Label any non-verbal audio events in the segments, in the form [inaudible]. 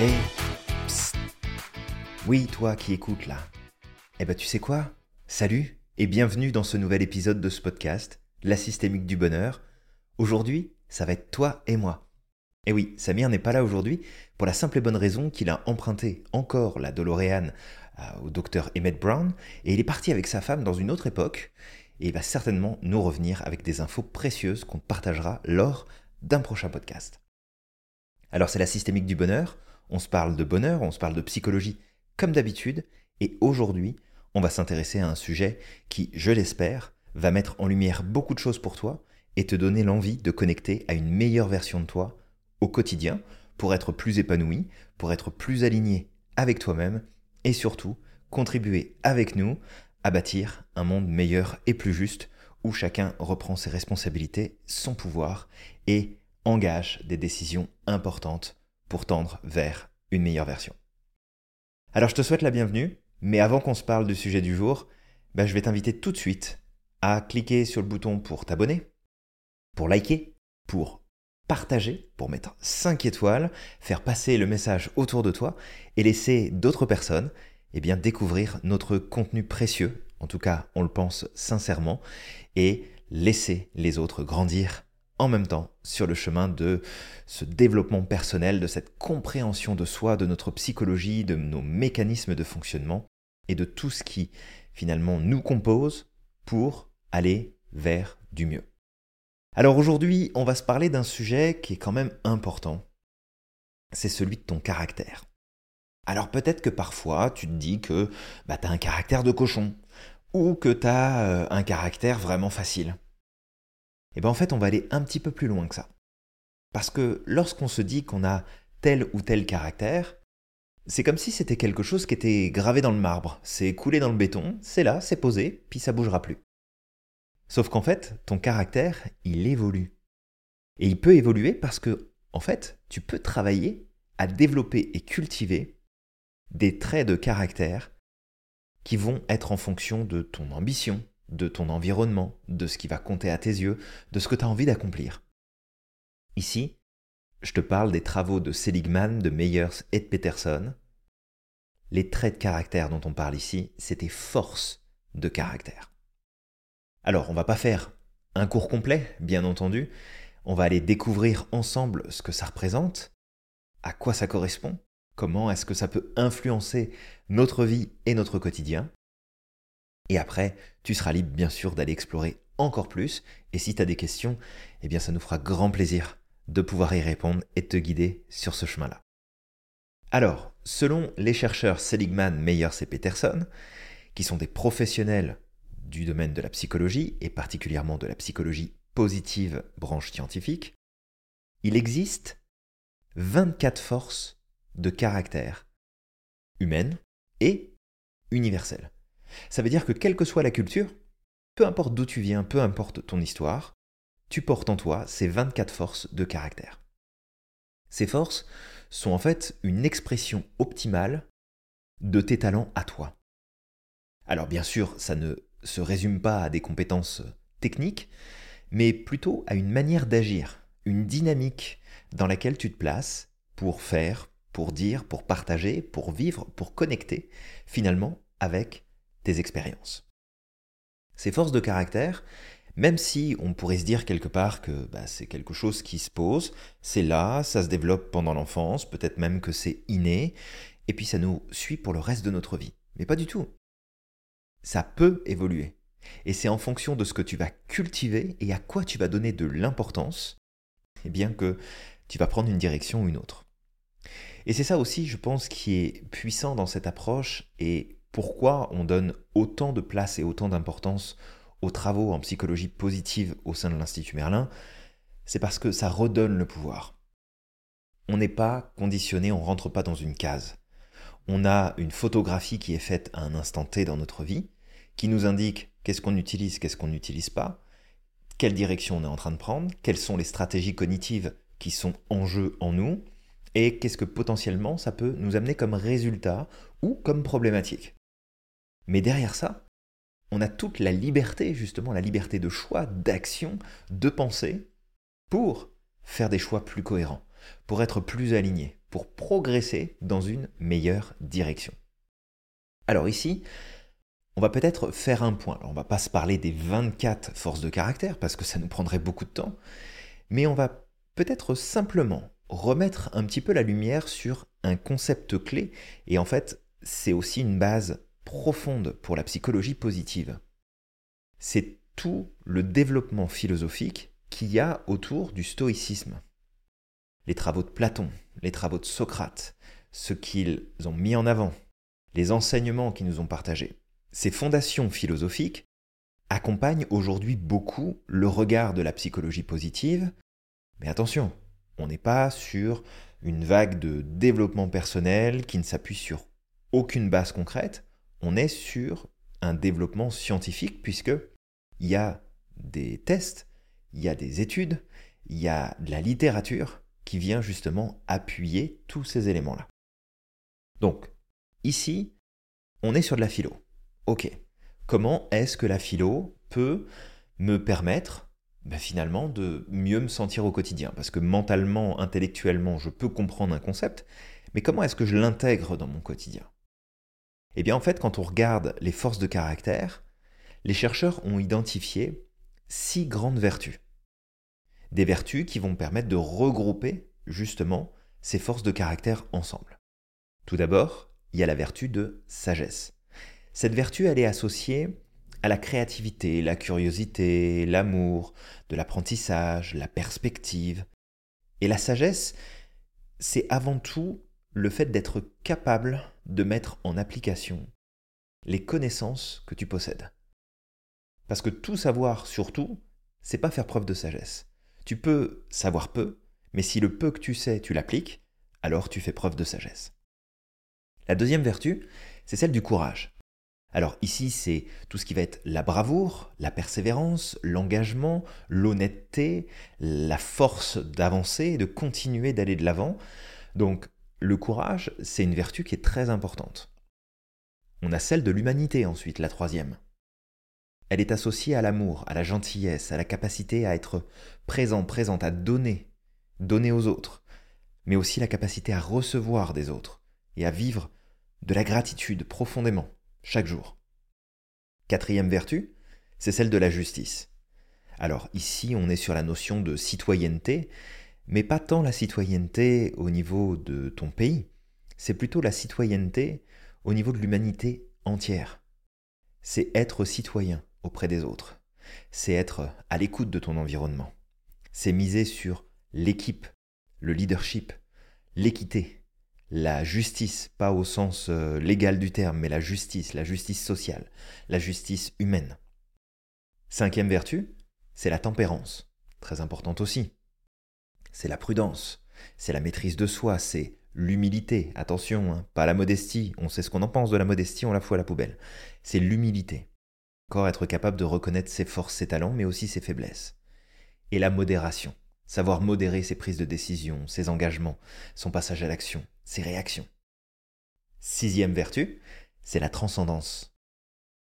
Eh, psst. Oui, toi qui écoutes là. Eh ben tu sais quoi? Salut et bienvenue dans ce nouvel épisode de ce podcast, La systémique du bonheur. Aujourd'hui, ça va être toi et moi. Eh oui, Samir n'est pas là aujourd'hui pour la simple et bonne raison qu'il a emprunté encore la DeLorean euh, au docteur Emmett Brown et il est parti avec sa femme dans une autre époque et il va certainement nous revenir avec des infos précieuses qu'on partagera lors d'un prochain podcast. Alors c'est la systémique du bonheur, on se parle de bonheur, on se parle de psychologie comme d'habitude, et aujourd'hui on va s'intéresser à un sujet qui, je l'espère, va mettre en lumière beaucoup de choses pour toi et te donner l'envie de connecter à une meilleure version de toi au quotidien pour être plus épanoui, pour être plus aligné avec toi-même et surtout contribuer avec nous à bâtir un monde meilleur et plus juste où chacun reprend ses responsabilités, son pouvoir et engage des décisions importantes tendre vers une meilleure version. Alors je te souhaite la bienvenue, mais avant qu'on se parle du sujet du jour, ben, je vais t'inviter tout de suite à cliquer sur le bouton pour t'abonner, pour liker, pour partager, pour mettre 5 étoiles, faire passer le message autour de toi et laisser d'autres personnes eh bien, découvrir notre contenu précieux, en tout cas on le pense sincèrement, et laisser les autres grandir en même temps sur le chemin de ce développement personnel, de cette compréhension de soi, de notre psychologie, de nos mécanismes de fonctionnement et de tout ce qui finalement nous compose pour aller vers du mieux. Alors aujourd'hui, on va se parler d'un sujet qui est quand même important. C'est celui de ton caractère. Alors peut-être que parfois tu te dis que bah, tu un caractère de cochon ou que tu as euh, un caractère vraiment facile. Et eh bien en fait on va aller un petit peu plus loin que ça. Parce que lorsqu'on se dit qu'on a tel ou tel caractère, c'est comme si c'était quelque chose qui était gravé dans le marbre, c'est coulé dans le béton, c'est là, c'est posé, puis ça bougera plus. Sauf qu'en fait, ton caractère, il évolue. Et il peut évoluer parce que, en fait, tu peux travailler à développer et cultiver des traits de caractère qui vont être en fonction de ton ambition, de ton environnement, de ce qui va compter à tes yeux, de ce que tu as envie d'accomplir. Ici, je te parle des travaux de Seligman, de Meyers et de Peterson. Les traits de caractère dont on parle ici, c'est tes forces de caractère. Alors, on va pas faire un cours complet, bien entendu. On va aller découvrir ensemble ce que ça représente, à quoi ça correspond, comment est-ce que ça peut influencer notre vie et notre quotidien. Et après, tu seras libre bien sûr d'aller explorer encore plus, et si tu as des questions, eh bien ça nous fera grand plaisir de pouvoir y répondre et te guider sur ce chemin-là. Alors, selon les chercheurs Seligman, Meyers et Peterson, qui sont des professionnels du domaine de la psychologie, et particulièrement de la psychologie positive branche scientifique, il existe 24 forces de caractère humaine et universelle. Ça veut dire que quelle que soit la culture, peu importe d'où tu viens, peu importe ton histoire, tu portes en toi ces 24 forces de caractère. Ces forces sont en fait une expression optimale de tes talents à toi. Alors bien sûr, ça ne se résume pas à des compétences techniques, mais plutôt à une manière d'agir, une dynamique dans laquelle tu te places pour faire, pour dire, pour partager, pour vivre, pour connecter finalement avec tes expériences. Ces forces de caractère, même si on pourrait se dire quelque part que bah, c'est quelque chose qui se pose, c'est là, ça se développe pendant l'enfance, peut-être même que c'est inné, et puis ça nous suit pour le reste de notre vie. Mais pas du tout. Ça peut évoluer. Et c'est en fonction de ce que tu vas cultiver et à quoi tu vas donner de l'importance, et eh bien que tu vas prendre une direction ou une autre. Et c'est ça aussi, je pense, qui est puissant dans cette approche et pourquoi on donne autant de place et autant d'importance aux travaux en psychologie positive au sein de l'Institut Merlin, c'est parce que ça redonne le pouvoir. On n'est pas conditionné, on ne rentre pas dans une case. On a une photographie qui est faite à un instant T dans notre vie, qui nous indique qu'est-ce qu'on utilise, qu'est-ce qu'on n'utilise pas, quelle direction on est en train de prendre, quelles sont les stratégies cognitives qui sont en jeu en nous, et qu'est-ce que potentiellement ça peut nous amener comme résultat ou comme problématique. Mais derrière ça, on a toute la liberté, justement, la liberté de choix, d'action, de pensée, pour faire des choix plus cohérents, pour être plus aligné, pour progresser dans une meilleure direction. Alors ici, on va peut-être faire un point. Alors on va pas se parler des 24 forces de caractère parce que ça nous prendrait beaucoup de temps, mais on va peut-être simplement remettre un petit peu la lumière sur un concept clé et en fait, c'est aussi une base profonde pour la psychologie positive. C'est tout le développement philosophique qu'il y a autour du stoïcisme. Les travaux de Platon, les travaux de Socrate, ce qu'ils ont mis en avant, les enseignements qu'ils nous ont partagés. Ces fondations philosophiques accompagnent aujourd'hui beaucoup le regard de la psychologie positive, mais attention, on n'est pas sur une vague de développement personnel qui ne s'appuie sur aucune base concrète, on est sur un développement scientifique puisque il y a des tests, il y a des études, il y a de la littérature qui vient justement appuyer tous ces éléments-là. Donc, ici, on est sur de la philo. Ok, comment est-ce que la philo peut me permettre ben, finalement de mieux me sentir au quotidien? Parce que mentalement, intellectuellement, je peux comprendre un concept, mais comment est-ce que je l'intègre dans mon quotidien? Eh bien en fait, quand on regarde les forces de caractère, les chercheurs ont identifié six grandes vertus. Des vertus qui vont permettre de regrouper justement ces forces de caractère ensemble. Tout d'abord, il y a la vertu de sagesse. Cette vertu, elle est associée à la créativité, la curiosité, l'amour, de l'apprentissage, la perspective. Et la sagesse, c'est avant tout le fait d'être capable de mettre en application les connaissances que tu possèdes. Parce que tout savoir sur tout, c'est pas faire preuve de sagesse. Tu peux savoir peu, mais si le peu que tu sais, tu l'appliques, alors tu fais preuve de sagesse. La deuxième vertu, c'est celle du courage. Alors ici, c'est tout ce qui va être la bravoure, la persévérance, l'engagement, l'honnêteté, la force d'avancer de continuer d'aller de l'avant. Donc le courage, c'est une vertu qui est très importante. On a celle de l'humanité ensuite, la troisième. Elle est associée à l'amour, à la gentillesse, à la capacité à être présent, présente, à donner, donner aux autres, mais aussi la capacité à recevoir des autres et à vivre de la gratitude profondément, chaque jour. Quatrième vertu, c'est celle de la justice. Alors ici, on est sur la notion de citoyenneté, mais pas tant la citoyenneté au niveau de ton pays, c'est plutôt la citoyenneté au niveau de l'humanité entière. C'est être citoyen, auprès des autres. C'est être à l'écoute de ton environnement. C'est miser sur l'équipe, le leadership, l'équité, la justice, pas au sens euh, légal du terme, mais la justice, la justice sociale, la justice humaine. Cinquième vertu, c'est la tempérance, très importante aussi. C'est la prudence, c'est la maîtrise de soi, c'est l'humilité. Attention, hein, pas la modestie, on sait ce qu'on en pense de la modestie, on la fout à la poubelle. C'est l'humilité. Encore être capable de reconnaître ses forces, ses talents, mais aussi ses faiblesses. Et la modération. Savoir modérer ses prises de décision, ses engagements, son passage à l'action, ses réactions. Sixième vertu, c'est la transcendance.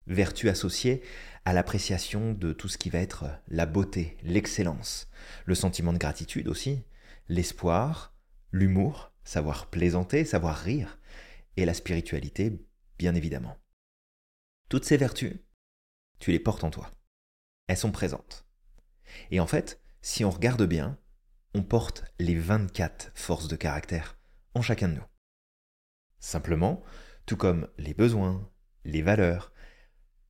Vertu associée à l'appréciation de tout ce qui va être la beauté, l'excellence, le sentiment de gratitude aussi, l'espoir, l'humour, savoir plaisanter, savoir rire, et la spiritualité, bien évidemment. Toutes ces vertus, tu les portes en toi. Elles sont présentes. Et en fait, si on regarde bien, on porte les 24 forces de caractère en chacun de nous. Simplement, tout comme les besoins, les valeurs,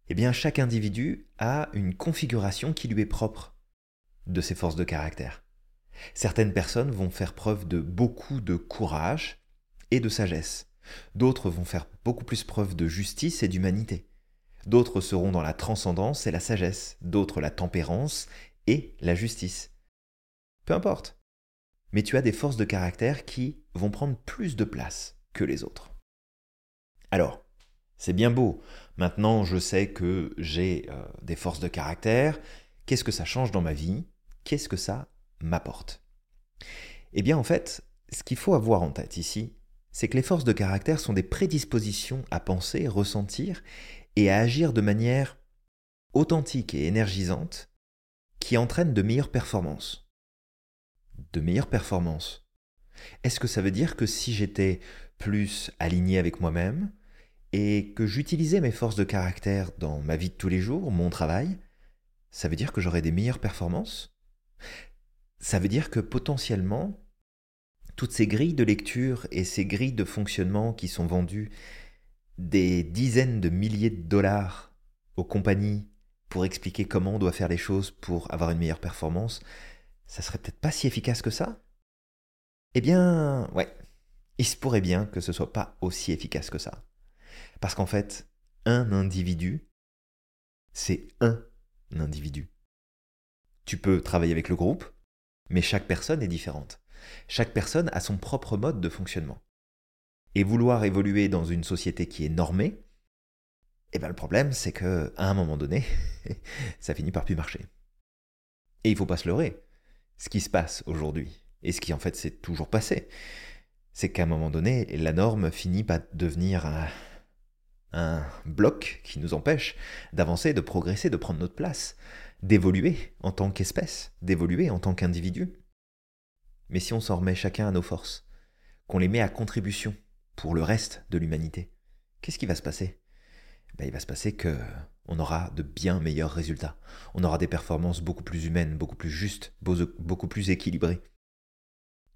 eh bien chaque individu a une configuration qui lui est propre de ses forces de caractère. Certaines personnes vont faire preuve de beaucoup de courage et de sagesse. D'autres vont faire beaucoup plus preuve de justice et d'humanité. D'autres seront dans la transcendance et la sagesse, d'autres la tempérance et la justice. Peu importe. Mais tu as des forces de caractère qui vont prendre plus de place que les autres. Alors, c'est bien beau. Maintenant, je sais que j'ai euh, des forces de caractère. Qu'est-ce que ça change dans ma vie? Qu'est-ce que ça m'apporte? Eh bien, en fait, ce qu'il faut avoir en tête ici, c'est que les forces de caractère sont des prédispositions à penser, ressentir et à agir de manière authentique et énergisante qui entraîne de meilleures performances. De meilleures performances. Est-ce que ça veut dire que si j'étais plus aligné avec moi-même et que j'utilisais mes forces de caractère dans ma vie de tous les jours, mon travail, ça veut dire que j'aurais des meilleures performances Ça veut dire que potentiellement, toutes ces grilles de lecture et ces grilles de fonctionnement qui sont vendues des dizaines de milliers de dollars aux compagnies pour expliquer comment on doit faire les choses pour avoir une meilleure performance, ça serait peut-être pas si efficace que ça? Eh bien, ouais, il se pourrait bien que ce soit pas aussi efficace que ça. Parce qu'en fait, un individu, c'est un individu. Tu peux travailler avec le groupe, mais chaque personne est différente. Chaque personne a son propre mode de fonctionnement. Et vouloir évoluer dans une société qui est normée, eh ben le problème c'est que à un moment donné, [laughs] ça finit par plus marcher. Et il faut pas se leurrer. Ce qui se passe aujourd'hui, et ce qui en fait s'est toujours passé, c'est qu'à un moment donné, la norme finit par devenir un bloc qui nous empêche d'avancer, de progresser, de prendre notre place, d'évoluer en tant qu'espèce, d'évoluer en tant qu'individu. Mais si on s'en remet chacun à nos forces, qu'on les met à contribution pour le reste de l'humanité, qu'est-ce qui va se passer? Ben, Il va se passer que on aura de bien meilleurs résultats. On aura des performances beaucoup plus humaines, beaucoup plus justes, beaucoup plus équilibrées.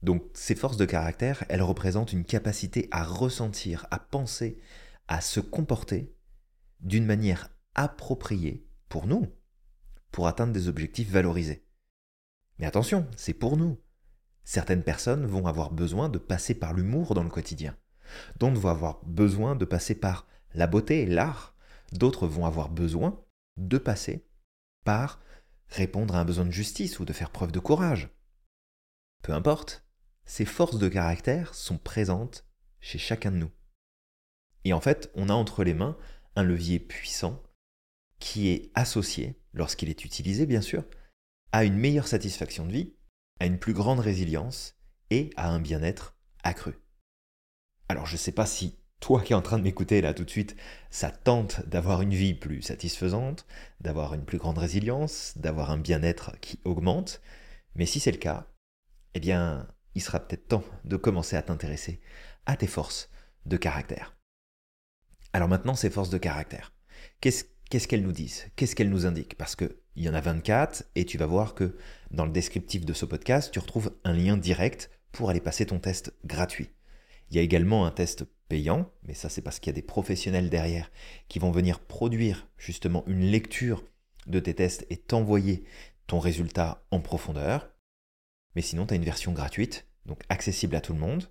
Donc ces forces de caractère, elles représentent une capacité à ressentir, à penser, à se comporter d'une manière appropriée pour nous, pour atteindre des objectifs valorisés. Mais attention, c'est pour nous. Certaines personnes vont avoir besoin de passer par l'humour dans le quotidien. D'autres vont avoir besoin de passer par la beauté et l'art. D'autres vont avoir besoin de passer par répondre à un besoin de justice ou de faire preuve de courage. Peu importe, ces forces de caractère sont présentes chez chacun de nous. Et en fait, on a entre les mains un levier puissant qui est associé, lorsqu'il est utilisé bien sûr, à une meilleure satisfaction de vie, à une plus grande résilience et à un bien-être accru. Alors je ne sais pas si toi qui es en train de m'écouter là tout de suite, ça tente d'avoir une vie plus satisfaisante, d'avoir une plus grande résilience, d'avoir un bien-être qui augmente, mais si c'est le cas, eh bien il sera peut-être temps de commencer à t'intéresser à tes forces de caractère. Alors maintenant, ces forces de caractère, qu'est-ce qu'elles nous disent? Qu'est-ce qu'elles nous indiquent? Parce qu'il y en a 24 et tu vas voir que dans le descriptif de ce podcast, tu retrouves un lien direct pour aller passer ton test gratuit. Il y a également un test payant, mais ça c'est parce qu'il y a des professionnels derrière qui vont venir produire justement une lecture de tes tests et t'envoyer ton résultat en profondeur. Mais sinon, tu as une version gratuite, donc accessible à tout le monde,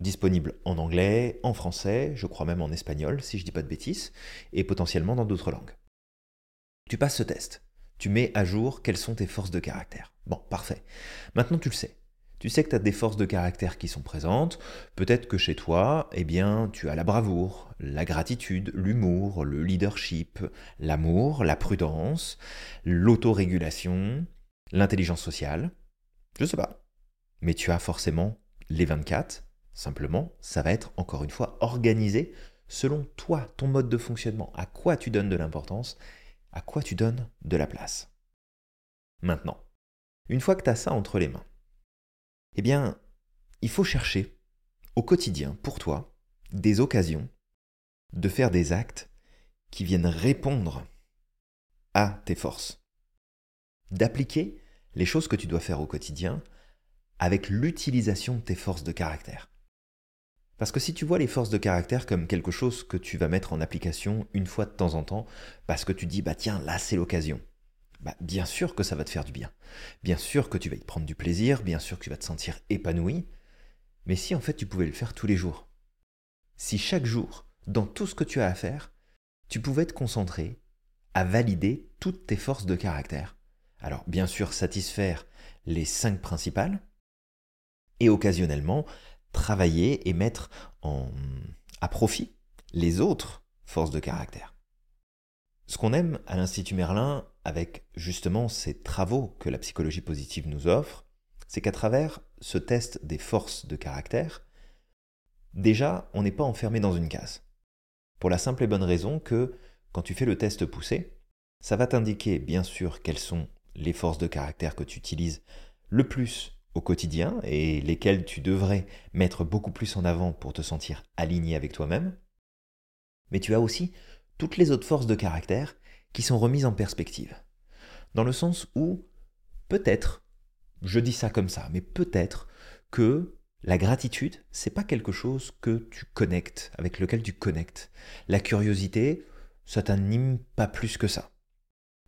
disponible en anglais, en français, je crois même en espagnol, si je dis pas de bêtises, et potentiellement dans d'autres langues. Tu passes ce test. Tu mets à jour quelles sont tes forces de caractère. Bon, parfait. Maintenant, tu le sais. Tu sais que tu as des forces de caractère qui sont présentes. Peut-être que chez toi, eh bien, tu as la bravoure, la gratitude, l'humour, le leadership, l'amour, la prudence, l'autorégulation, l'intelligence sociale. Je sais pas. Mais tu as forcément les 24. Simplement, ça va être encore une fois organisé selon toi, ton mode de fonctionnement, à quoi tu donnes de l'importance, à quoi tu donnes de la place. Maintenant, une fois que tu as ça entre les mains, eh bien, il faut chercher au quotidien, pour toi, des occasions de faire des actes qui viennent répondre à tes forces, d'appliquer les choses que tu dois faire au quotidien avec l'utilisation de tes forces de caractère. Parce que si tu vois les forces de caractère comme quelque chose que tu vas mettre en application une fois de temps en temps, parce que tu dis, bah tiens, là c'est l'occasion, bah, bien sûr que ça va te faire du bien. Bien sûr que tu vas y prendre du plaisir, bien sûr que tu vas te sentir épanoui. Mais si en fait tu pouvais le faire tous les jours, si chaque jour, dans tout ce que tu as à faire, tu pouvais te concentrer à valider toutes tes forces de caractère. Alors bien sûr satisfaire les cinq principales, et occasionnellement travailler et mettre en, à profit les autres forces de caractère. Ce qu'on aime à l'Institut Merlin, avec justement ces travaux que la psychologie positive nous offre, c'est qu'à travers ce test des forces de caractère, déjà, on n'est pas enfermé dans une case. Pour la simple et bonne raison que, quand tu fais le test poussé, ça va t'indiquer bien sûr quelles sont les forces de caractère que tu utilises le plus au quotidien et lesquelles tu devrais mettre beaucoup plus en avant pour te sentir aligné avec toi-même. Mais tu as aussi toutes les autres forces de caractère qui sont remises en perspective. Dans le sens où peut-être, je dis ça comme ça, mais peut-être que la gratitude, c'est pas quelque chose que tu connectes, avec lequel tu connectes. La curiosité, ça t'anime pas plus que ça.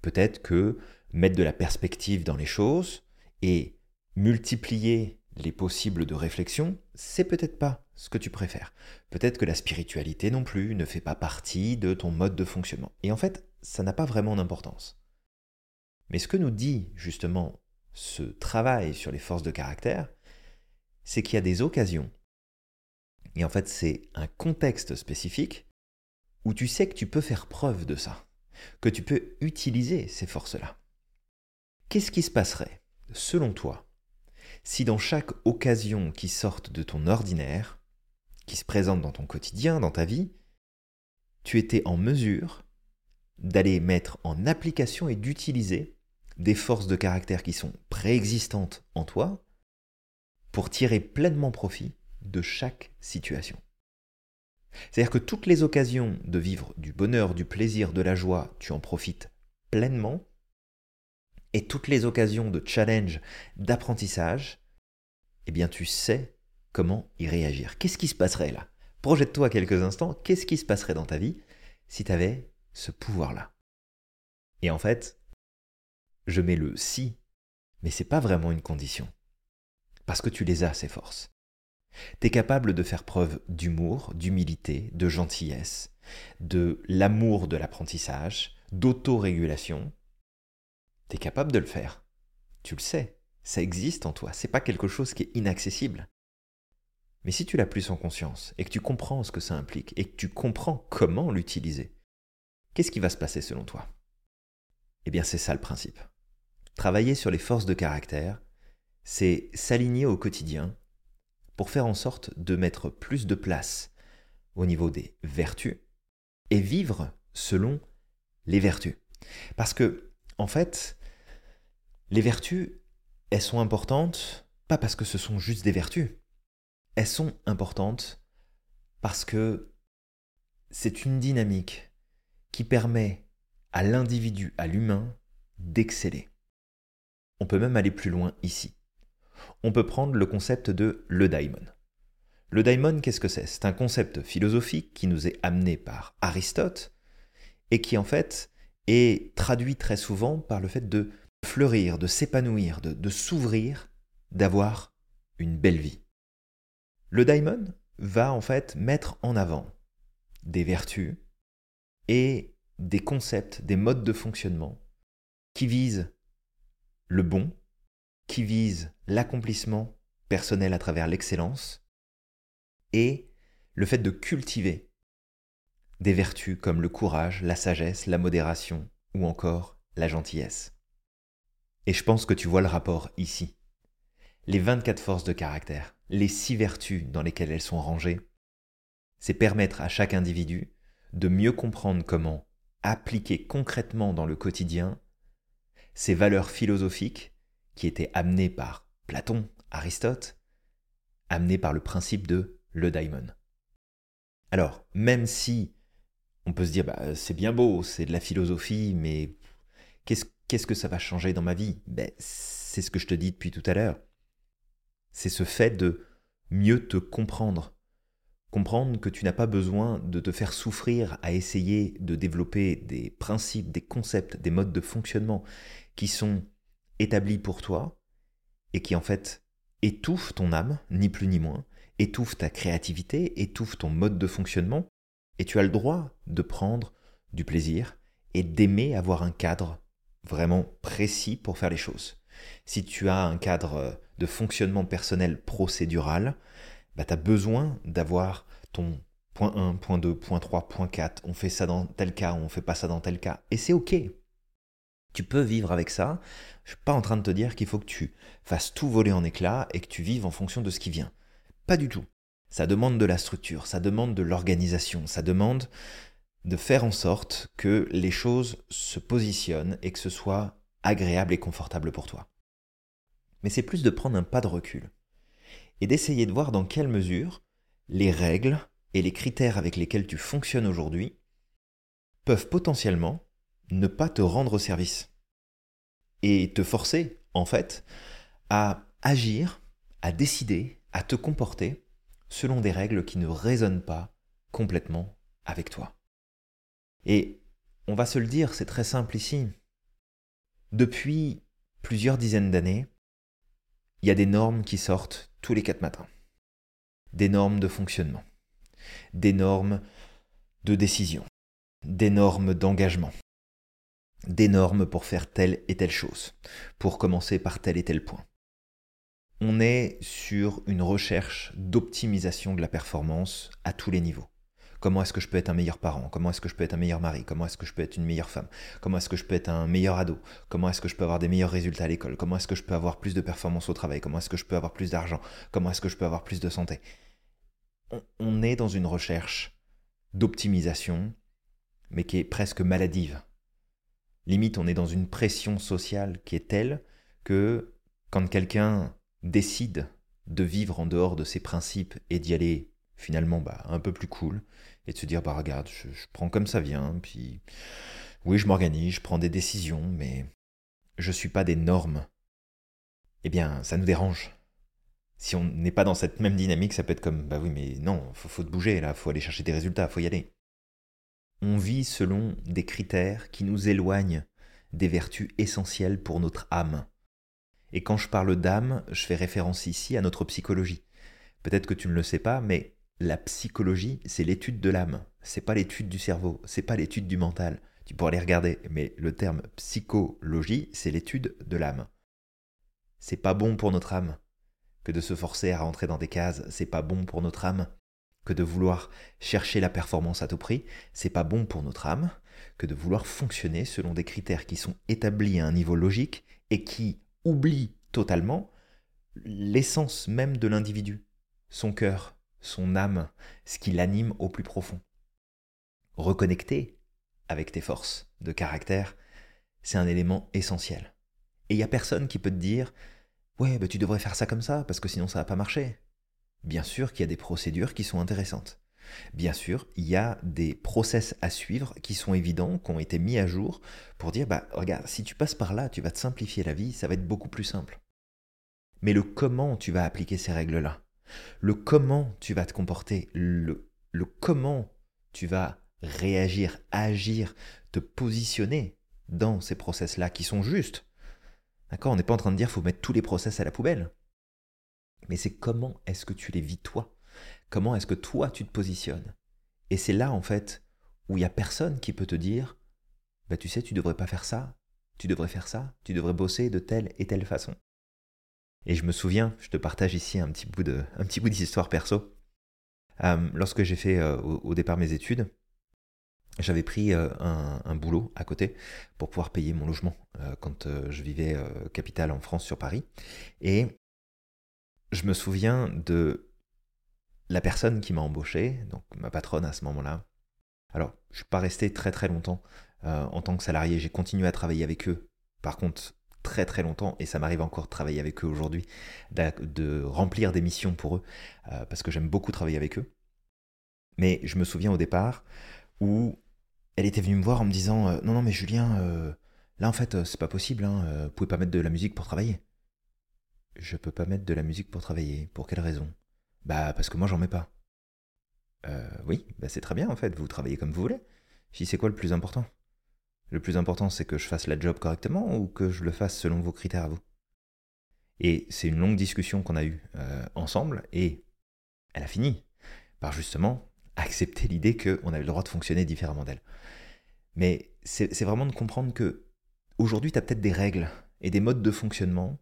Peut-être que mettre de la perspective dans les choses et multiplier les possibles de réflexion, c'est peut-être pas ce que tu préfères. Peut-être que la spiritualité non plus ne fait pas partie de ton mode de fonctionnement. Et en fait, ça n'a pas vraiment d'importance. Mais ce que nous dit justement ce travail sur les forces de caractère, c'est qu'il y a des occasions, et en fait c'est un contexte spécifique, où tu sais que tu peux faire preuve de ça, que tu peux utiliser ces forces-là. Qu'est-ce qui se passerait, selon toi, si dans chaque occasion qui sorte de ton ordinaire, qui se présente dans ton quotidien, dans ta vie, tu étais en mesure d'aller mettre en application et d'utiliser des forces de caractère qui sont préexistantes en toi pour tirer pleinement profit de chaque situation. C'est-à-dire que toutes les occasions de vivre du bonheur, du plaisir, de la joie, tu en profites pleinement, et toutes les occasions de challenge, d'apprentissage, eh bien tu sais comment y réagir. Qu'est-ce qui se passerait là? Projette-toi quelques instants, qu'est-ce qui se passerait dans ta vie si tu avais ce pouvoir-là? Et en fait, je mets le si, mais c'est pas vraiment une condition. Parce que tu les as, ces forces. Tu es capable de faire preuve d'humour, d'humilité, de gentillesse, de l'amour de l'apprentissage, d'autorégulation. Tu es capable de le faire. Tu le sais, ça existe en toi, c'est pas quelque chose qui est inaccessible. Mais si tu l'as plus en conscience et que tu comprends ce que ça implique et que tu comprends comment l'utiliser, qu'est-ce qui va se passer selon toi? Eh bien, c'est ça le principe. Travailler sur les forces de caractère, c'est s'aligner au quotidien pour faire en sorte de mettre plus de place au niveau des vertus et vivre selon les vertus. Parce que, en fait, les vertus, elles sont importantes pas parce que ce sont juste des vertus. Elles sont importantes parce que c'est une dynamique qui permet à l'individu, à l'humain, d'exceller. On peut même aller plus loin ici on peut prendre le concept de le daimon. Le daimon, qu'est-ce que c'est? C'est un concept philosophique qui nous est amené par Aristote et qui en fait est traduit très souvent par le fait de fleurir, de s'épanouir, de, s'ouvrir, d'avoir une belle vie. Le daimon va en fait mettre en avant des vertus et des concepts, des modes de fonctionnement qui visent le bon, qui vise l'accomplissement personnel à travers l'excellence et le fait de cultiver des vertus comme le courage, la sagesse, la modération ou encore la gentillesse. Et je pense que tu vois le rapport ici. Les 24 forces de caractère, les 6 vertus dans lesquelles elles sont rangées, c'est permettre à chaque individu de mieux comprendre comment appliquer concrètement dans le quotidien ces valeurs philosophiques qui était amené par Platon, Aristote, amené par le principe de le daimon. Alors, même si on peut se dire, bah, c'est bien beau, c'est de la philosophie, mais qu'est-ce, que ça va changer dans ma vie? Ben, C'est ce que je te dis depuis tout à l'heure. C'est ce fait de mieux te comprendre. Comprendre que tu n'as pas besoin de te faire souffrir à essayer de développer des principes, des concepts, des modes de fonctionnement qui sont établi pour toi et qui en fait étouffe ton âme, ni plus ni moins, étouffe ta créativité, étouffe ton mode de fonctionnement, et tu as le droit de prendre du plaisir et d'aimer avoir un cadre vraiment précis pour faire les choses. Si tu as un cadre de fonctionnement personnel procédural, bah tu as besoin d'avoir ton point 1, point 2, point 3, point 4, on fait ça dans tel cas, on fait pas ça dans tel cas, et c'est ok. Tu peux vivre avec ça. Je suis pas en train de te dire qu'il faut que tu fasses tout voler en éclats et que tu vives en fonction de ce qui vient. Pas du tout. Ça demande de la structure, ça demande de l'organisation, ça demande de faire en sorte que les choses se positionnent et que ce soit agréable et confortable pour toi. mais c'est plus de prendre un pas de recul et d'essayer de voir dans quelle mesure les règles et les critères avec lesquels tu fonctionnes aujourd'hui peuvent potentiellement ne pas te rendre service et te forcer, en fait, à agir, à décider, à te comporter selon des règles qui ne résonnent pas complètement avec toi. Et on va se le dire, c'est très simple ici. Depuis plusieurs dizaines d'années, il y a des normes qui sortent tous les quatre matins. Des normes de fonctionnement, des normes de décision, des normes d'engagement, des normes pour faire telle et telle chose, pour commencer par tel et tel point. On est sur une recherche d'optimisation de la performance à tous les niveaux. Comment est-ce que je peux être un meilleur parent? Comment est-ce que je peux être un meilleur mari? Comment est-ce que je peux être une meilleure femme? Comment est-ce que je peux être un meilleur ado? Comment est-ce que je peux avoir des meilleurs résultats à l'école? Comment est-ce que je peux avoir plus de performance au travail? Comment est-ce que je peux avoir plus d'argent? Comment est-ce que je peux avoir plus de santé? On, est dans une recherche d'optimisation, mais qui est presque maladive. Limite, on est dans une pression sociale qui est telle que quand quelqu'un décide de vivre en dehors de ses principes et d'y aller finalement bah, un peu plus cool, et de se dire bah regarde, je, prends comme ça vient, puis oui, je m'organise, je prends des décisions, mais je suis pas des normes. Eh bien, ça nous dérange. Si on n'est pas dans cette même dynamique, ça peut être comme bah oui, mais non, faut, faut te bouger là, faut aller chercher des résultats, faut y aller. On vit selon des critères qui nous éloignent des vertus essentielles pour notre âme. Et quand je parle d'âme, je fais référence ici à notre psychologie. Peut-être que tu ne le sais pas, mais la psychologie, c'est l'étude de l'âme. C'est pas l'étude du cerveau, c'est pas l'étude du mental. Tu pourras les regarder, mais le terme psychologie, c'est l'étude de l'âme. C'est pas bon pour notre âme que de se forcer à rentrer dans des cases, c'est pas bon pour notre âme que de vouloir chercher la performance à tout prix, c'est pas bon pour notre âme que de vouloir fonctionner selon des critères qui sont établis à un niveau logique et qui oublient totalement l'essence même de l'individu, son cœur, son âme, ce qui l'anime au plus profond. Reconnecter avec tes forces de caractère, c'est un élément essentiel. Et il n'y a personne qui peut te dire Ouais, bah, tu devrais faire ça comme ça, parce que sinon ça va pas marcher. Bien sûr qu'il y a des procédures qui sont intéressantes. Bien sûr, il y a des process à suivre qui sont évidents, qui ont été mis à jour pour dire bah regarde, si tu passes par là, tu vas te simplifier la vie, ça va être beaucoup plus simple. Mais le comment tu vas appliquer ces règles-là, le comment tu vas te comporter, le, le comment tu vas réagir, agir, te positionner dans ces process-là qui sont justes. D'accord On n'est pas en train de dire faut mettre tous les process à la poubelle. Mais c'est comment est-ce que tu les vis toi? Comment est-ce que toi tu te positionnes? Et c'est là en fait où il n'y a personne qui peut te dire bah tu sais tu devrais pas faire ça, tu devrais faire ça, tu devrais bosser de telle et telle façon. Et je me souviens, je te partage ici un petit bout de, petit bout d'histoire perso. Euh, lorsque j'ai fait euh, au, départ mes études, j'avais pris euh, un, boulot à côté pour pouvoir payer mon logement quand je vivais capitale en France sur Paris. Et je me souviens de la personne qui m'a embauché, donc ma patronne à ce moment-là. Alors, je ne suis pas resté très très longtemps en tant que salarié, j'ai continué à travailler avec eux. Par contre, très très longtemps, et ça m'arrive encore de travailler avec eux aujourd'hui, de, remplir des missions pour eux, euh, parce que j'aime beaucoup travailler avec eux. Mais je me souviens au départ où elle était venue me voir en me disant euh, Non, non, mais Julien, euh, là en fait, c'est pas possible, hein, vous pouvez pas mettre de la musique pour travailler. Je peux pas mettre de la musique pour travailler. Pour quelle raison? Bah, parce que moi j'en mets pas. oui, bah c'est très bien en fait, vous travaillez comme vous voulez. Si c'est quoi le plus important? Le plus important, c'est que je fasse la job correctement ou que je le fasse selon vos critères à vous Et c'est une longue discussion qu'on a eue euh, ensemble et elle a fini par justement accepter l'idée qu'on avait le droit de fonctionner différemment d'elle. Mais c'est vraiment de comprendre que aujourd'hui, tu as peut-être des règles et des modes de fonctionnement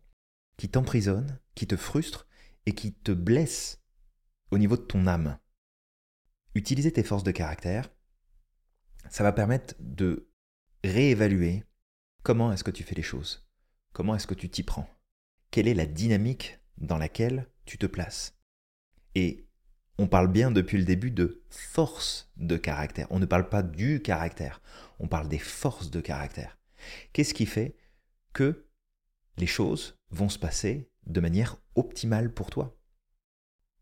qui t'emprisonnent, qui te frustrent et qui te blessent au niveau de ton âme. Utiliser tes forces de caractère, ça va permettre de réévaluer comment est-ce que tu fais les choses, comment est-ce que tu t'y prends, quelle est la dynamique dans laquelle tu te places. Et on parle bien depuis le début de force de caractère. On ne parle pas du caractère, on parle des forces de caractère. Qu'est-ce qui fait que les choses vont se passer de manière optimale pour toi?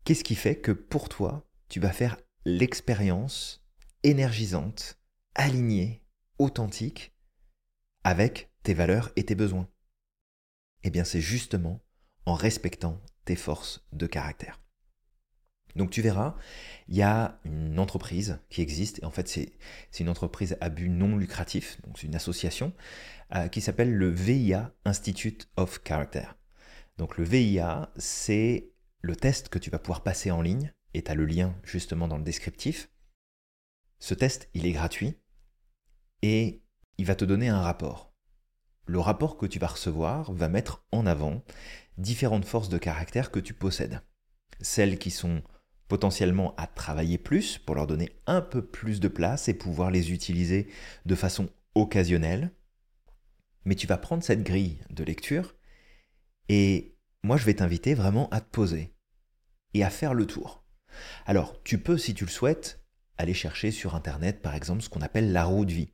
Qu'est-ce qui fait que pour toi, tu vas faire l'expérience énergisante, alignée, authentique avec tes valeurs et tes besoins Eh bien, c'est justement en respectant tes forces de caractère. Donc tu verras, il y a une entreprise qui existe, et en fait c'est une entreprise à but non lucratif, donc c'est une association, euh, qui s'appelle le VIA Institute of Character. Donc le VIA, c'est le test que tu vas pouvoir passer en ligne, et tu as le lien justement dans le descriptif. Ce test, il est gratuit, et il va te donner un rapport. Le rapport que tu vas recevoir va mettre en avant différentes forces de caractère que tu possèdes. Celles qui sont potentiellement à travailler plus pour leur donner un peu plus de place et pouvoir les utiliser de façon occasionnelle. Mais tu vas prendre cette grille de lecture et moi je vais t'inviter vraiment à te poser et à faire le tour. Alors tu peux, si tu le souhaites, aller chercher sur Internet par exemple ce qu'on appelle la roue de vie.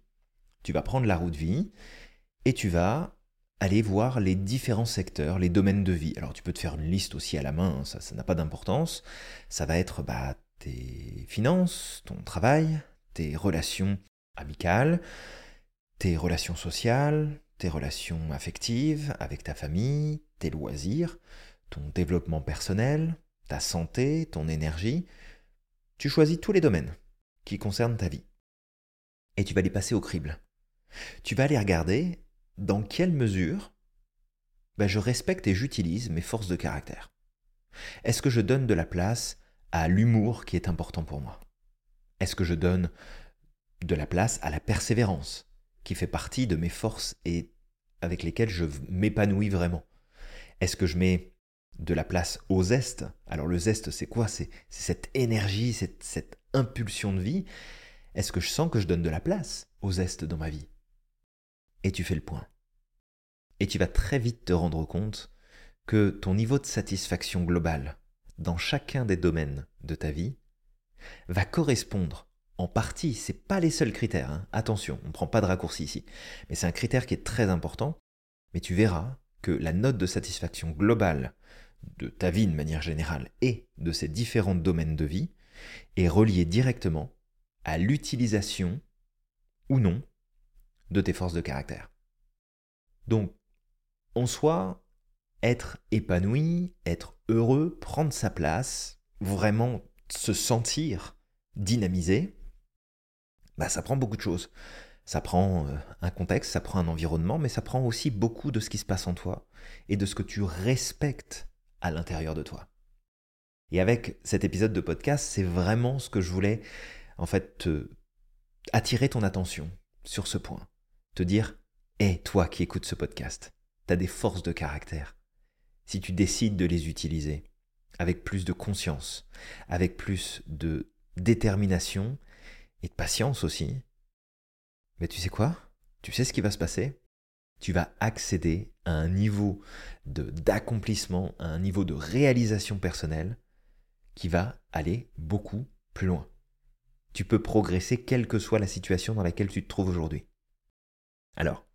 Tu vas prendre la roue de vie et tu vas aller voir les différents secteurs, les domaines de vie. Alors tu peux te faire une liste aussi à la main, ça n'a pas d'importance. Ça va être bah, tes finances, ton travail, tes relations amicales, tes relations sociales, tes relations affectives avec ta famille, tes loisirs, ton développement personnel, ta santé, ton énergie. Tu choisis tous les domaines qui concernent ta vie. Et tu vas les passer au crible. Tu vas les regarder dans quelle mesure ben, je respecte et j'utilise mes forces de caractère. Est-ce que je donne de la place à l'humour qui est important pour moi? Est-ce que je donne de la place à la persévérance qui fait partie de mes forces et avec lesquelles je m'épanouis vraiment? Est-ce que je mets de la place au zeste? Alors le zeste, c'est quoi? C'est cette énergie, cette, cette impulsion de vie. Est-ce que je sens que je donne de la place au zeste dans ma vie? Et tu fais le point. Et tu vas très vite te rendre compte que ton niveau de satisfaction globale dans chacun des domaines de ta vie va correspondre en partie, c'est pas les seuls critères, hein. attention, on ne prend pas de raccourci ici, mais c'est un critère qui est très important, mais tu verras que la note de satisfaction globale de ta vie de manière générale et de ces différents domaines de vie est reliée directement à l'utilisation ou non de tes forces de caractère. Donc, en soi, être épanoui, être heureux, prendre sa place, vraiment se sentir dynamisé, bah ça prend beaucoup de choses. Ça prend euh, un contexte, ça prend un environnement, mais ça prend aussi beaucoup de ce qui se passe en toi et de ce que tu respectes à l'intérieur de toi. Et avec cet épisode de podcast, c'est vraiment ce que je voulais en fait attirer ton attention sur ce point te dire Hé, toi qui écoutes ce podcast, tu as des forces de caractère. Si tu décides de les utiliser avec plus de conscience, avec plus de détermination et de patience aussi, mais tu sais quoi? Tu sais ce qui va se passer? Tu vas accéder à un niveau d'accomplissement, à un niveau de réalisation personnelle qui va aller beaucoup plus loin. Tu peux progresser quelle que soit la situation dans laquelle tu te trouves aujourd'hui. Alors,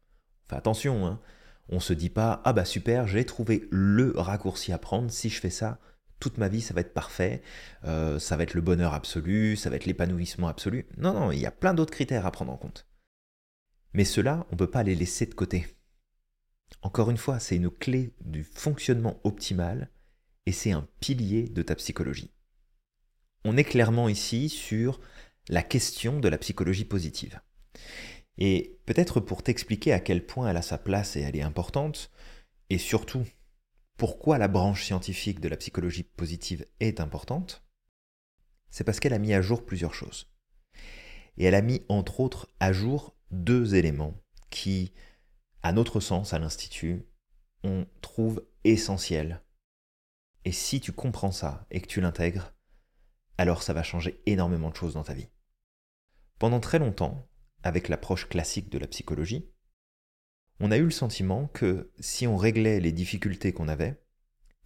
fais attention, hein. on se dit pas Ah bah super, j'ai trouvé le raccourci à prendre, si je fais ça, toute ma vie ça va être parfait, euh, ça va être le bonheur absolu, ça va être l'épanouissement absolu. Non, non, il y a plein d'autres critères à prendre en compte. Mais cela, on ne peut pas les laisser de côté. Encore une fois, c'est une clé du fonctionnement optimal et c'est un pilier de ta psychologie. On est clairement ici sur la question de la psychologie positive. Et peut-être pour t'expliquer à quel point elle a sa place et elle est importante, et surtout pourquoi la branche scientifique de la psychologie positive est importante, c'est parce qu'elle a mis à jour plusieurs choses. Et elle a mis entre autres à jour deux éléments qui, à notre sens, à l'Institut, on trouve essentiels. Et si tu comprends ça et que tu l'intègres, alors ça va changer énormément de choses dans ta vie. Pendant très longtemps, avec l'approche classique de la psychologie, on a eu le sentiment que si on réglait les difficultés qu'on avait,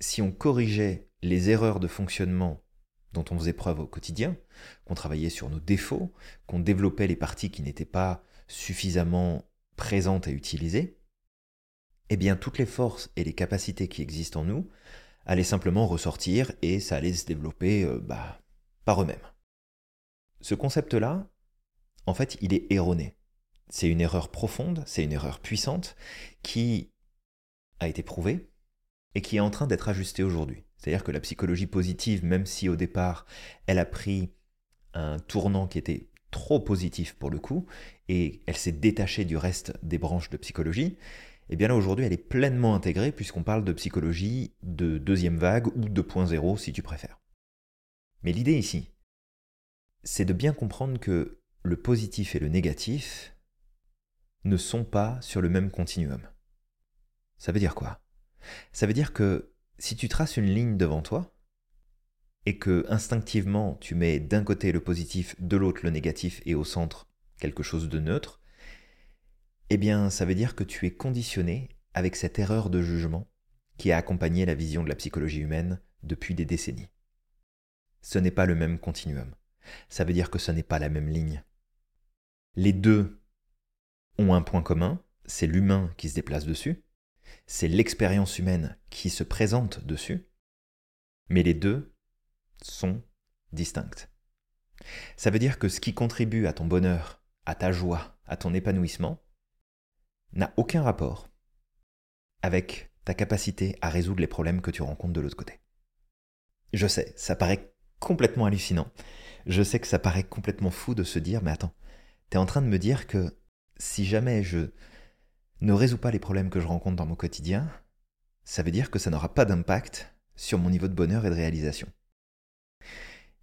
si on corrigeait les erreurs de fonctionnement dont on faisait preuve au quotidien, qu'on travaillait sur nos défauts, qu'on développait les parties qui n'étaient pas suffisamment présentes et utilisées, eh bien toutes les forces et les capacités qui existent en nous allaient simplement ressortir et ça allait se développer euh, bah, par eux-mêmes. Ce concept-là, en fait, il est erroné. C'est une erreur profonde, c'est une erreur puissante qui a été prouvée et qui est en train d'être ajustée aujourd'hui. C'est-à-dire que la psychologie positive, même si au départ elle a pris un tournant qui était trop positif pour le coup, et elle s'est détachée du reste des branches de psychologie, et eh bien là aujourd'hui elle est pleinement intégrée puisqu'on parle de psychologie de deuxième vague ou 2.0 si tu préfères. Mais l'idée ici, c'est de bien comprendre que le positif et le négatif ne sont pas sur le même continuum. Ça veut dire quoi? Ça veut dire que si tu traces une ligne devant toi, et que instinctivement tu mets d'un côté le positif, de l'autre le négatif et au centre quelque chose de neutre, eh bien ça veut dire que tu es conditionné avec cette erreur de jugement qui a accompagné la vision de la psychologie humaine depuis des décennies. Ce n'est pas le même continuum. Ça veut dire que ce n'est pas la même ligne. Les deux ont un point commun, c'est l'humain qui se déplace dessus, c'est l'expérience humaine qui se présente dessus, mais les deux sont distinctes. Ça veut dire que ce qui contribue à ton bonheur, à ta joie, à ton épanouissement, n'a aucun rapport avec ta capacité à résoudre les problèmes que tu rencontres de l'autre côté. Je sais, ça paraît complètement hallucinant. Je sais que ça paraît complètement fou de se dire, mais attends, t'es en train de me dire que si jamais je ne résous pas les problèmes que je rencontre dans mon quotidien, ça veut dire que ça n'aura pas d'impact sur mon niveau de bonheur et de réalisation.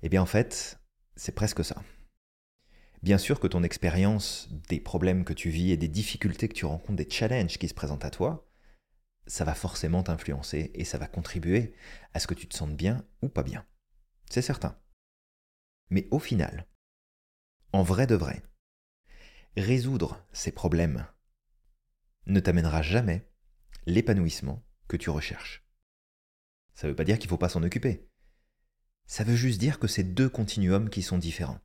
Eh bien en fait, c'est presque ça. Bien sûr que ton expérience des problèmes que tu vis et des difficultés que tu rencontres, des challenges qui se présentent à toi, ça va forcément t'influencer et ça va contribuer à ce que tu te sentes bien ou pas bien. C'est certain. Mais au final, en vrai de vrai, résoudre ces problèmes ne t'amènera jamais l'épanouissement que tu recherches. Ça ne veut pas dire qu'il ne faut pas s'en occuper. Ça veut juste dire que c'est deux continuums qui sont différents.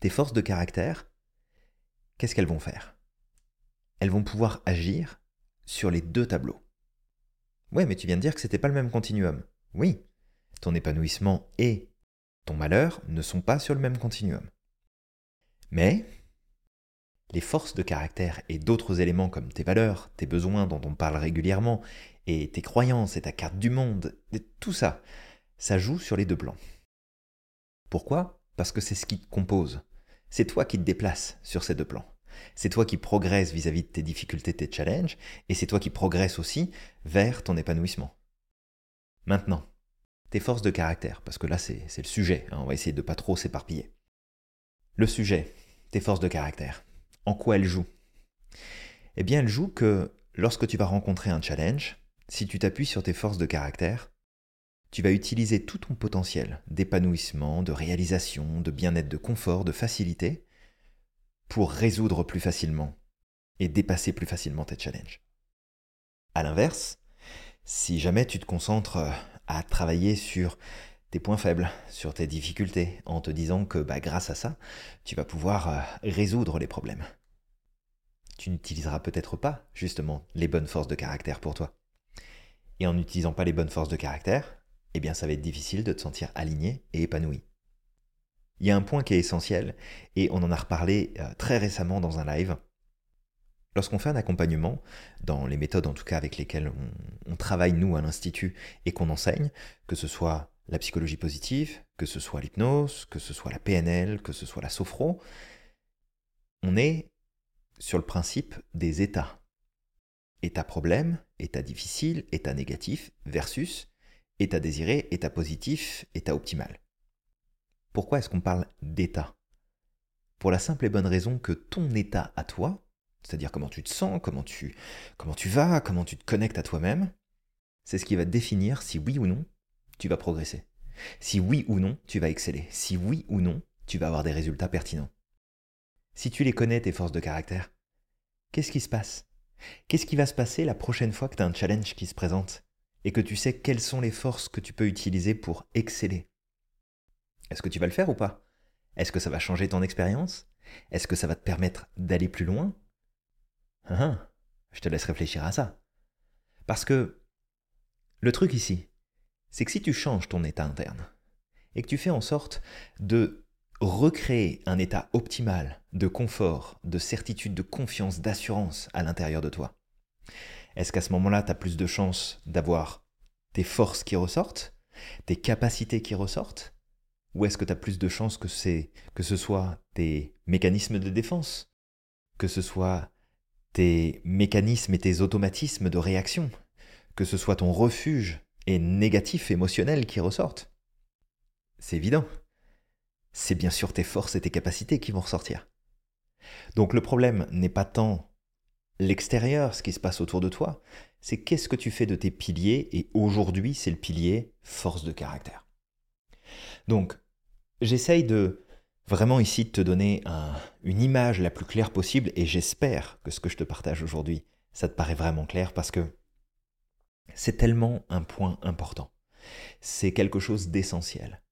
Tes forces de caractère, qu'est-ce qu'elles vont faire? Elles vont pouvoir agir sur les deux tableaux. Ouais, mais tu viens de dire que c'était pas le même continuum. Oui, ton épanouissement et ton malheur ne sont pas sur le même continuum. Mais les forces de caractère et d'autres éléments comme tes valeurs, tes besoins dont on parle régulièrement, et tes croyances et ta carte du monde, tout ça, ça joue sur les deux plans. Pourquoi? Parce que c'est ce qui te compose. C'est toi qui te déplaces sur ces deux plans. C'est toi qui progresses vis-à-vis de tes difficultés, tes challenges, et c'est toi qui progresses aussi vers ton épanouissement. Maintenant, tes forces de caractère, parce que là c'est le sujet, hein, on va essayer de pas trop s'éparpiller. Le sujet, tes forces de caractère, en quoi elles jouent Eh bien elles jouent que lorsque tu vas rencontrer un challenge, si tu t'appuies sur tes forces de caractère, tu vas utiliser tout ton potentiel d'épanouissement, de réalisation, de bien-être, de confort, de facilité pour résoudre plus facilement et dépasser plus facilement tes challenges. A l'inverse, si jamais tu te concentres à travailler sur tes points faibles, sur tes difficultés, en te disant que bah, grâce à ça, tu vas pouvoir euh, résoudre les problèmes. Tu n'utiliseras peut-être pas justement les bonnes forces de caractère pour toi. Et en n'utilisant pas les bonnes forces de caractère, eh bien ça va être difficile de te sentir aligné et épanoui. Il y a un point qui est essentiel, et on en a reparlé euh, très récemment dans un live. Lorsqu'on fait un accompagnement, dans les méthodes en tout cas avec lesquelles on, travaille nous à l'Institut et qu'on enseigne, que ce soit la psychologie positive, que ce soit l'hypnose, que ce soit la PNL, que ce soit la sophro, on est sur le principe des états. État problème, état difficile, état négatif, versus état désiré, état positif, état optimal. Pourquoi est-ce qu'on parle d'état? Pour la simple et bonne raison que ton état à toi, c'est-à-dire comment tu te sens, comment tu, comment tu vas, comment tu te connectes à toi-même, c'est ce qui va définir si oui ou non tu vas progresser. Si oui ou non tu vas exceller. Si oui ou non tu vas avoir des résultats pertinents. Si tu les connais, tes forces de caractère, qu'est-ce qui se passe? Qu'est-ce qui va se passer la prochaine fois que tu as un challenge qui se présente et que tu sais quelles sont les forces que tu peux utiliser pour exceller? Est-ce que tu vas le faire ou pas? Est-ce que ça va changer ton expérience? Est-ce que ça va te permettre d'aller plus loin? Hein, hein. Je te laisse réfléchir à ça. Parce que le truc ici, c'est que si tu changes ton état interne et que tu fais en sorte de recréer un état optimal de confort, de certitude, de confiance, d'assurance à l'intérieur de toi, est-ce qu'à ce, moment-là, tu as plus de chances d'avoir tes forces qui ressortent, tes capacités qui ressortent Ou est-ce que tu as plus de chances que, que ce soit tes mécanismes de défense, que ce soit tes mécanismes et tes automatismes de réaction, que ce soit ton refuge et négatif émotionnel qui ressortent C'est évident. C'est bien sûr tes forces et tes capacités qui vont ressortir. Donc le problème n'est pas tant l'extérieur, ce qui se passe autour de toi, c'est qu'est-ce que tu fais de tes piliers, et aujourd'hui c'est le pilier force de caractère. Donc, j'essaye de vraiment ici de te donner une image la plus claire possible, et j'espère que ce que je te partage aujourd'hui, ça te paraît vraiment clair, parce que c'est tellement un point important. C'est quelque chose d'essentiel.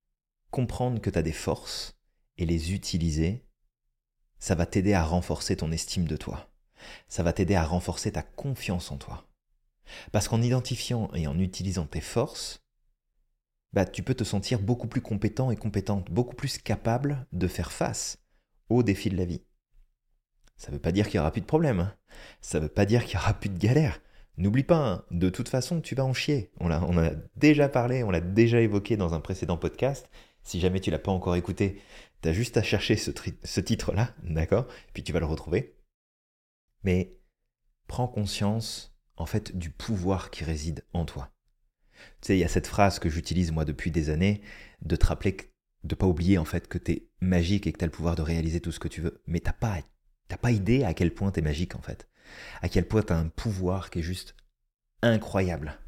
Comprendre que tu as des forces et les utiliser, ça va t'aider à renforcer ton estime de toi ça va t'aider à renforcer ta confiance en toi. Parce qu'en identifiant et en utilisant tes forces, bah, tu peux te sentir beaucoup plus compétent et compétente, beaucoup plus capable de faire face aux défis de la vie. Ça ne veut pas dire qu'il n'y aura plus de problèmes, hein. ça ne veut pas dire qu'il n'y aura plus de galères. N'oublie pas, hein, de toute façon, tu vas en chier. On, a, on a déjà parlé, on l'a déjà évoqué dans un précédent podcast. Si jamais tu l'as pas encore écouté, tu as juste à chercher ce, titre-là, d'accord? Puis tu vas le retrouver mais prends conscience en fait du pouvoir qui réside en toi. Tu sais, il y a cette phrase que j'utilise moi depuis des années, de te rappeler, de pas oublier en fait que tu es magique et que tu as le pouvoir de réaliser tout ce que tu veux, mais t'as pas, pas idée à quel point tu es magique en fait, à quel point tu as un pouvoir qui est juste incroyable,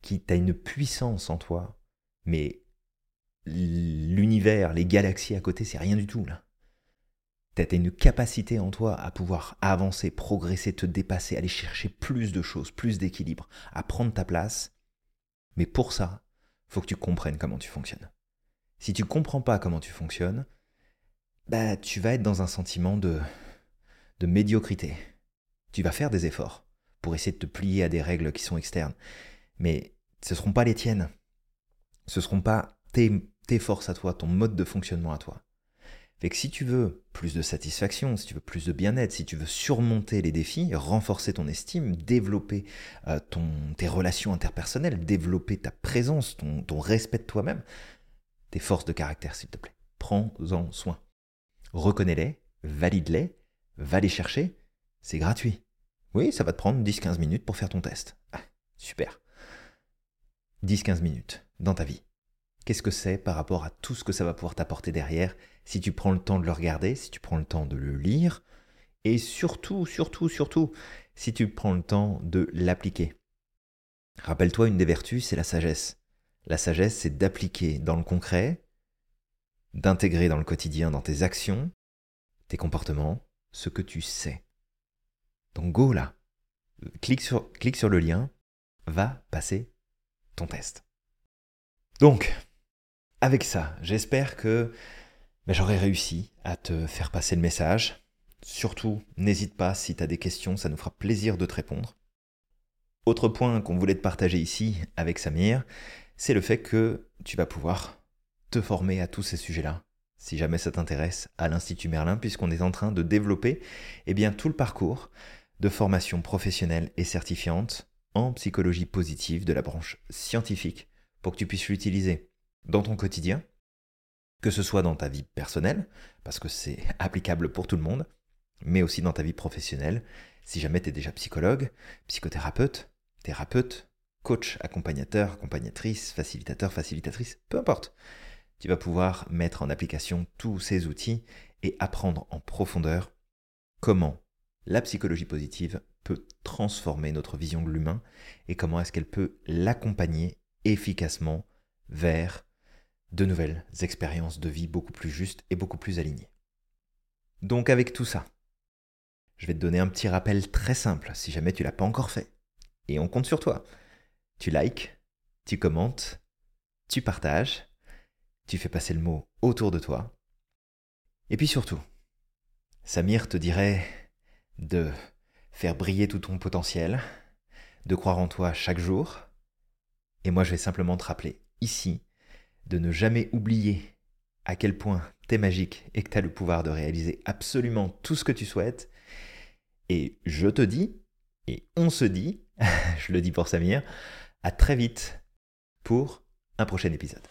qui t'a une puissance en toi, mais l'univers, les galaxies à côté, c'est rien du tout là. Tu as une capacité en toi à pouvoir avancer, progresser, te dépasser, aller chercher plus de choses, plus d'équilibre, à prendre ta place. Mais pour ça, faut que tu comprennes comment tu fonctionnes. Si tu comprends pas comment tu fonctionnes, bah tu vas être dans un sentiment de de médiocrité. Tu vas faire des efforts pour essayer de te plier à des règles qui sont externes, mais ce ne seront pas les tiennes. Ce ne seront pas tes, forces à toi, ton mode de fonctionnement à toi. Fait que si tu veux plus de satisfaction, si tu veux plus de bien-être, si tu veux surmonter les défis, renforcer ton estime, développer euh, ton, tes relations interpersonnelles, développer ta présence, ton, ton respect de toi-même, tes forces de caractère, s'il te plaît. Prends-en soin. Reconnais-les, valide-les, va les chercher, c'est gratuit. Oui, ça va te prendre 10-15 minutes pour faire ton test. Ah, super. 10-15 minutes dans ta vie. Qu'est-ce que c'est par rapport à tout ce que ça va pouvoir t'apporter derrière si tu prends le temps de le regarder, si tu prends le temps de le lire, et surtout, surtout, surtout, si tu prends le temps de l'appliquer? Rappelle-toi, une des vertus, c'est la sagesse. La sagesse, c'est d'appliquer dans le concret, d'intégrer dans le quotidien, dans tes actions, tes comportements, ce que tu sais. Donc go là, clique sur, le lien, va passer ton test. Donc, avec ça, j'espère que ben, j'aurai réussi à te faire passer le message. Surtout, n'hésite pas si tu as des questions, ça nous fera plaisir de te répondre. Autre point qu'on voulait te partager ici avec Samir, c'est le fait que tu vas pouvoir te former à tous ces sujets-là, si jamais ça t'intéresse, à l'Institut Merlin, puisqu'on est en train de développer eh bien, tout le parcours de formation professionnelle et certifiante en psychologie positive de la branche scientifique pour que tu puisses l'utiliser dans ton quotidien, que ce soit dans ta vie personnelle, parce que c'est [laughs] applicable pour tout le monde, mais aussi dans ta vie professionnelle, si jamais tu es déjà psychologue, psychothérapeute, thérapeute, coach, accompagnateur, accompagnatrice, facilitateur, facilitatrice, peu importe. Tu vas pouvoir mettre en application tous ces outils et apprendre en profondeur comment la psychologie positive peut transformer notre vision de l'humain et comment est-ce qu'elle peut l'accompagner efficacement vers de nouvelles expériences de vie beaucoup plus justes et beaucoup plus alignées. Donc avec tout ça, je vais te donner un petit rappel très simple si jamais tu l'as pas encore fait. Et on compte sur toi. Tu likes, tu commentes, tu partages, tu fais passer le mot autour de toi. Et puis surtout, Samir te dirait de faire briller tout ton potentiel, de croire en toi chaque jour. Et moi, je vais simplement te rappeler ici de ne jamais oublier à quel point t'es magique et que tu as le pouvoir de réaliser absolument tout ce que tu souhaites. Et je te dis, et on se dit, [laughs] je le dis pour Samir, à très vite pour un prochain épisode.